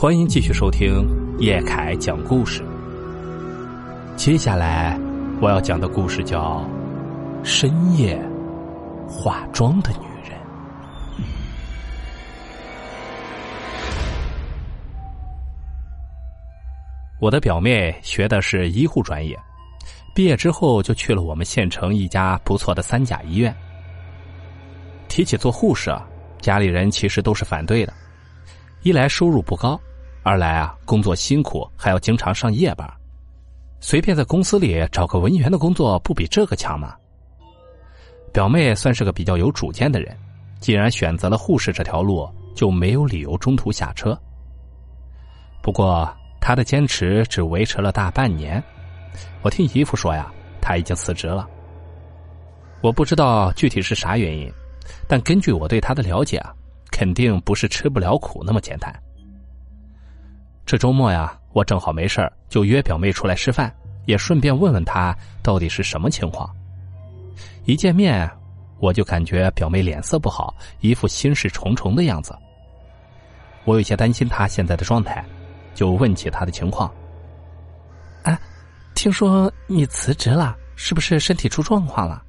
欢迎继续收听叶凯讲故事。接下来我要讲的故事叫《深夜化妆的女人》。我的表妹学的是医护专业，毕业之后就去了我们县城一家不错的三甲医院。提起做护士啊，家里人其实都是反对的，一来收入不高。二来啊，工作辛苦，还要经常上夜班，随便在公司里找个文员的工作，不比这个强吗？表妹算是个比较有主见的人，既然选择了护士这条路，就没有理由中途下车。不过她的坚持只维持了大半年，我听姨父说呀，她已经辞职了。我不知道具体是啥原因，但根据我对她的了解啊，肯定不是吃不了苦那么简单。这周末呀，我正好没事就约表妹出来吃饭，也顺便问问她到底是什么情况。一见面，我就感觉表妹脸色不好，一副心事重重的样子。我有些担心她现在的状态，就问起她的情况。啊，听说你辞职了，是不是身体出状况了？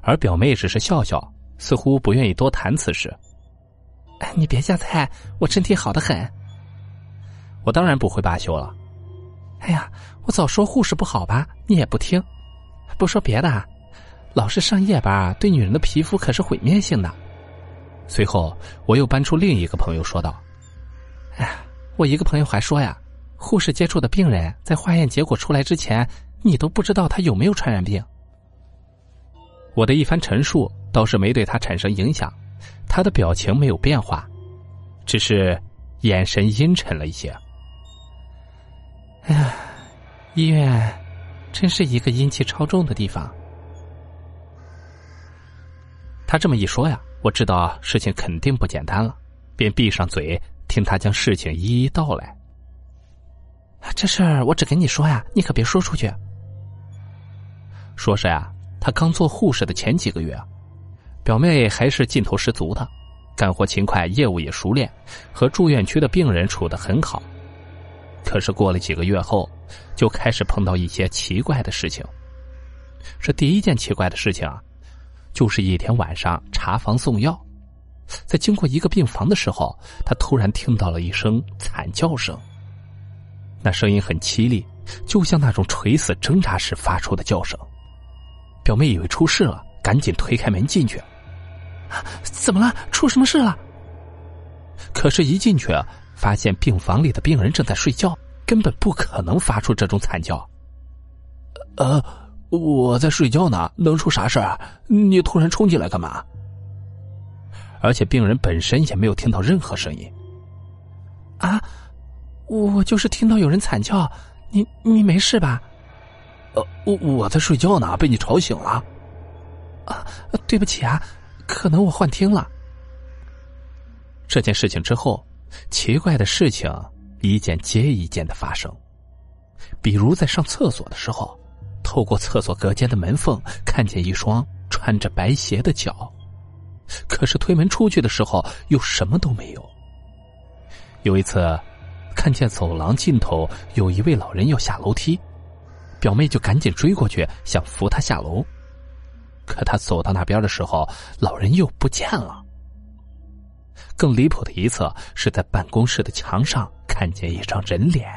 而表妹只是笑笑，似乎不愿意多谈此事。哎，你别夹菜，我身体好的很。我当然不会罢休了。哎呀，我早说护士不好吧，你也不听。不说别的，老是上夜班对女人的皮肤可是毁灭性的。随后，我又搬出另一个朋友说道：“哎呀，我一个朋友还说呀，护士接触的病人在化验结果出来之前，你都不知道他有没有传染病。”我的一番陈述倒是没对他产生影响，他的表情没有变化，只是眼神阴沉了一些。哎呀，医院真是一个阴气超重的地方。他这么一说呀，我知道事情肯定不简单了，便闭上嘴听他将事情一一道来。这事儿我只跟你说呀，你可别说出去。说是呀，他刚做护士的前几个月，表妹还是劲头十足的，干活勤快，业务也熟练，和住院区的病人处得很好。可是过了几个月后，就开始碰到一些奇怪的事情。这第一件奇怪的事情啊，就是一天晚上查房送药，在经过一个病房的时候，他突然听到了一声惨叫声。那声音很凄厉，就像那种垂死挣扎时发出的叫声。表妹以为出事了，赶紧推开门进去。怎么了？出什么事了？可是，一进去。发现病房里的病人正在睡觉，根本不可能发出这种惨叫。呃，我在睡觉呢，能出啥事儿？你突然冲进来干嘛？而且病人本身也没有听到任何声音。啊，我就是听到有人惨叫，你你没事吧？呃，我我在睡觉呢，被你吵醒了。啊，对不起啊，可能我幻听了。这件事情之后。奇怪的事情一件接一件的发生，比如在上厕所的时候，透过厕所隔间的门缝看见一双穿着白鞋的脚，可是推门出去的时候又什么都没有。有一次，看见走廊尽头有一位老人要下楼梯，表妹就赶紧追过去想扶他下楼，可他走到那边的时候，老人又不见了。更离谱的一次是在办公室的墙上看见一张人脸，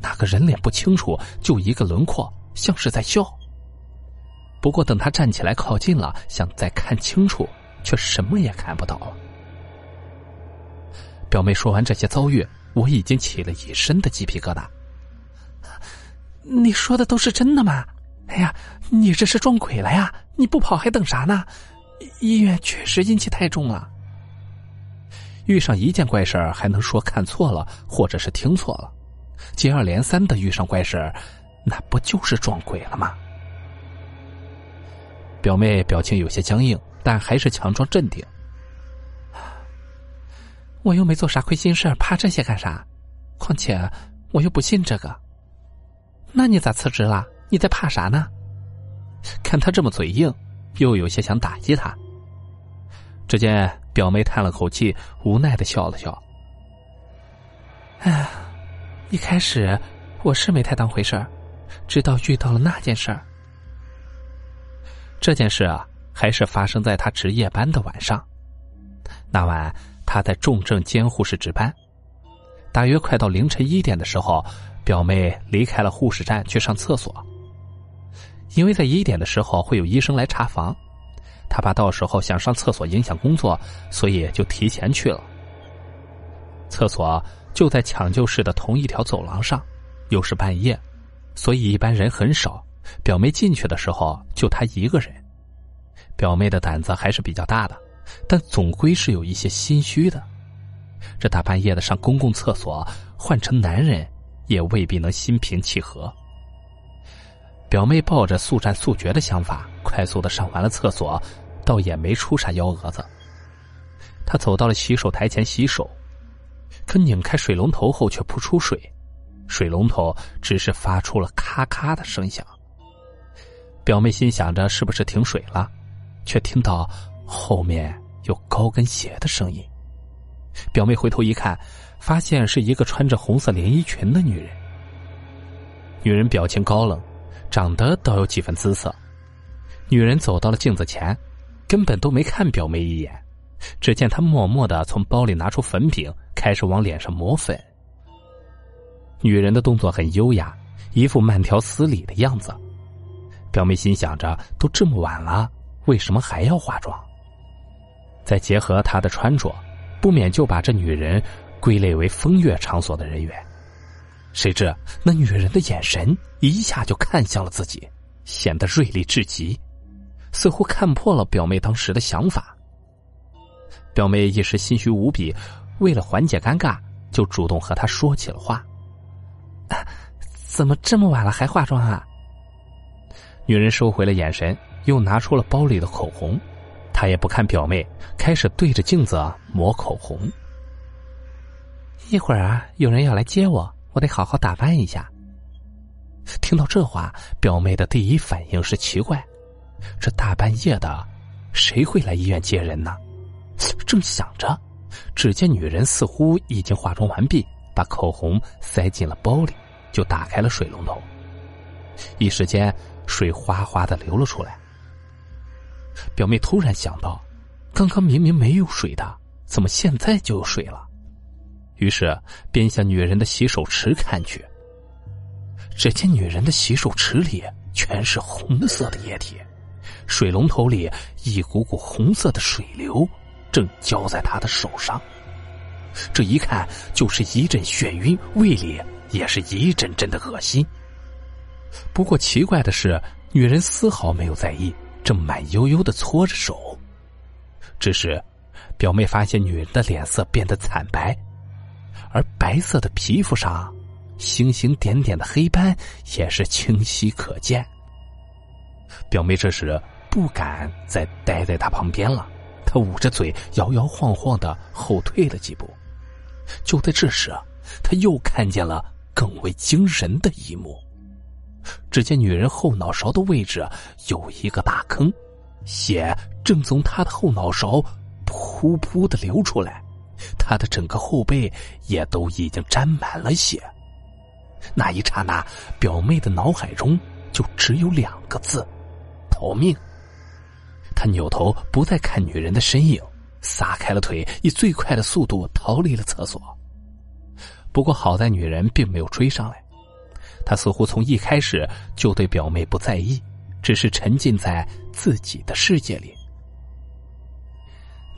那个人脸不清楚，就一个轮廓，像是在笑。不过等他站起来靠近了，想再看清楚，却什么也看不到了。表妹说完这些遭遇，我已经起了一身的鸡皮疙瘩。你说的都是真的吗？哎呀，你这是撞鬼了呀！你不跑还等啥呢？医院确实阴气太重了。遇上一件怪事儿，还能说看错了，或者是听错了；接二连三的遇上怪事儿，那不就是撞鬼了吗？表妹表情有些僵硬，但还是强装镇定。我又没做啥亏心事怕这些干啥？况且我又不信这个。那你咋辞职了？你在怕啥呢？看他这么嘴硬，又有些想打击他。只见。表妹叹了口气，无奈的笑了笑。哎，一开始我是没太当回事儿，直到遇到了那件事儿。这件事啊，还是发生在他值夜班的晚上。那晚他在重症监护室值班，大约快到凌晨一点的时候，表妹离开了护士站去上厕所。因为在一点的时候会有医生来查房，他怕到时候想上厕所影响工作，所以就提前去了。厕所就在抢救室的同一条走廊上，又是半夜，所以一般人很少。表妹进去的时候就她一个人，表妹的胆子还是比较大的，但总归是有一些心虚的。这大半夜的上公共厕所，换成男人也未必能心平气和。表妹抱着速战速决的想法，快速的上完了厕所，倒也没出啥幺蛾子。他走到了洗手台前洗手，可拧开水龙头后却不出水，水龙头只是发出了咔咔的声响。表妹心想着是不是停水了，却听到后面有高跟鞋的声音。表妹回头一看，发现是一个穿着红色连衣裙的女人。女人表情高冷。长得倒有几分姿色，女人走到了镜子前，根本都没看表妹一眼。只见她默默的从包里拿出粉饼，开始往脸上抹粉。女人的动作很优雅，一副慢条斯理的样子。表妹心想着，都这么晚了，为什么还要化妆？再结合她的穿着，不免就把这女人归类为风月场所的人员。谁知那女人的眼神一下就看向了自己，显得锐利至极，似乎看破了表妹当时的想法。表妹一时心虚无比，为了缓解尴尬，就主动和她说起了话：“怎么这么晚了还化妆啊？”女人收回了眼神，又拿出了包里的口红，她也不看表妹，开始对着镜子抹口红。一会儿啊，有人要来接我。我得好好打扮一下。听到这话，表妹的第一反应是奇怪：这大半夜的，谁会来医院接人呢？正想着，只见女人似乎已经化妆完毕，把口红塞进了包里，就打开了水龙头。一时间，水哗哗的流了出来。表妹突然想到，刚刚明明没有水的，怎么现在就有水了？于是，便向女人的洗手池看去。只见女人的洗手池里全是红色的液体，水龙头里一股股红色的水流正浇在她的手上。这一看就是一阵眩晕，胃里也是一阵阵的恶心。不过奇怪的是，女人丝毫没有在意，正慢悠悠的搓着手。只是，表妹发现女人的脸色变得惨白。而白色的皮肤上，星星点点的黑斑也是清晰可见。表妹这时不敢再待在他旁边了，她捂着嘴，摇摇晃晃的后退了几步。就在这时，他又看见了更为惊人的一幕：只见女人后脑勺的位置有一个大坑，血正从她的后脑勺噗噗的流出来。他的整个后背也都已经沾满了血。那一刹那，表妹的脑海中就只有两个字：逃命。他扭头不再看女人的身影，撒开了腿，以最快的速度逃离了厕所。不过好在女人并没有追上来，她似乎从一开始就对表妹不在意，只是沉浸在自己的世界里。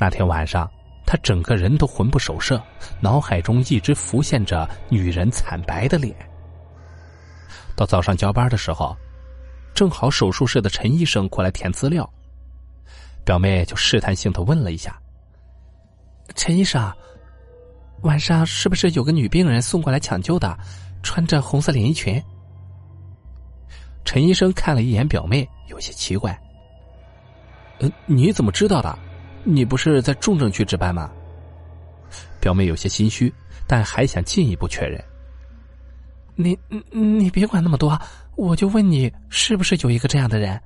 那天晚上。他整个人都魂不守舍，脑海中一直浮现着女人惨白的脸。到早上交班的时候，正好手术室的陈医生过来填资料，表妹就试探性的问了一下：“陈医生，晚上是不是有个女病人送过来抢救的，穿着红色连衣裙？”陈医生看了一眼表妹，有些奇怪：“嗯，你怎么知道的？”你不是在重症区值班吗？表妹有些心虚，但还想进一步确认。你你别管那么多，我就问你，是不是有一个这样的人？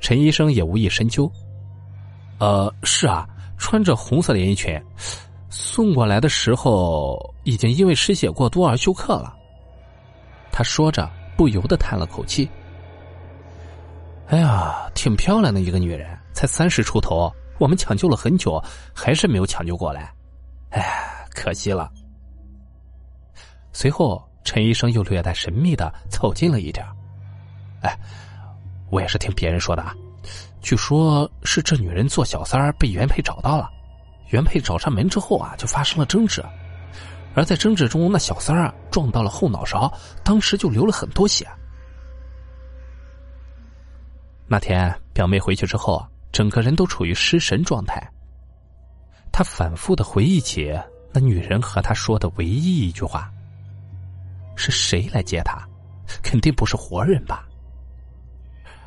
陈医生也无意深究。呃，是啊，穿着红色连衣裙，送过来的时候已经因为失血过多而休克了。他说着，不由得叹了口气。哎呀，挺漂亮的一个女人，才三十出头，我们抢救了很久，还是没有抢救过来，哎，可惜了。随后，陈医生又略带神秘的凑近了一点。哎，我也是听别人说的啊，据说是这女人做小三儿被原配找到了，原配找上门之后啊，就发生了争执，而在争执中，那小三儿啊撞到了后脑勺，当时就流了很多血。那天表妹回去之后，整个人都处于失神状态。她反复的回忆起那女人和她说的唯一一句话：“是谁来接她？肯定不是活人吧？”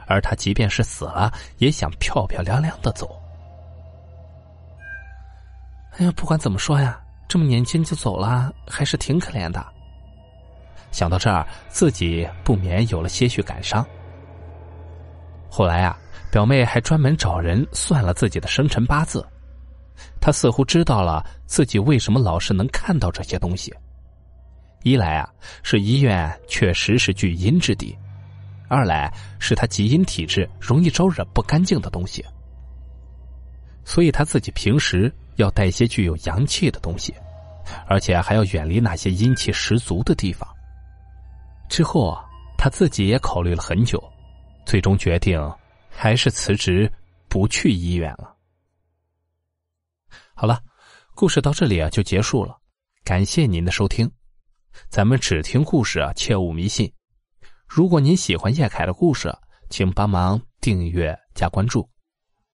而她即便是死了，也想漂漂亮亮的走。哎呀，不管怎么说呀，这么年轻就走了，还是挺可怜的。想到这儿，自己不免有了些许感伤。后来啊，表妹还专门找人算了自己的生辰八字，她似乎知道了自己为什么老是能看到这些东西。一来啊，是医院确实是聚阴之地；二来是他基因体质容易招惹不干净的东西，所以他自己平时要带些具有阳气的东西，而且还要远离那些阴气十足的地方。之后啊，他自己也考虑了很久。最终决定还是辞职，不去医院了。好了，故事到这里啊就结束了，感谢您的收听。咱们只听故事啊，切勿迷信。如果您喜欢叶凯的故事，请帮忙订阅加关注。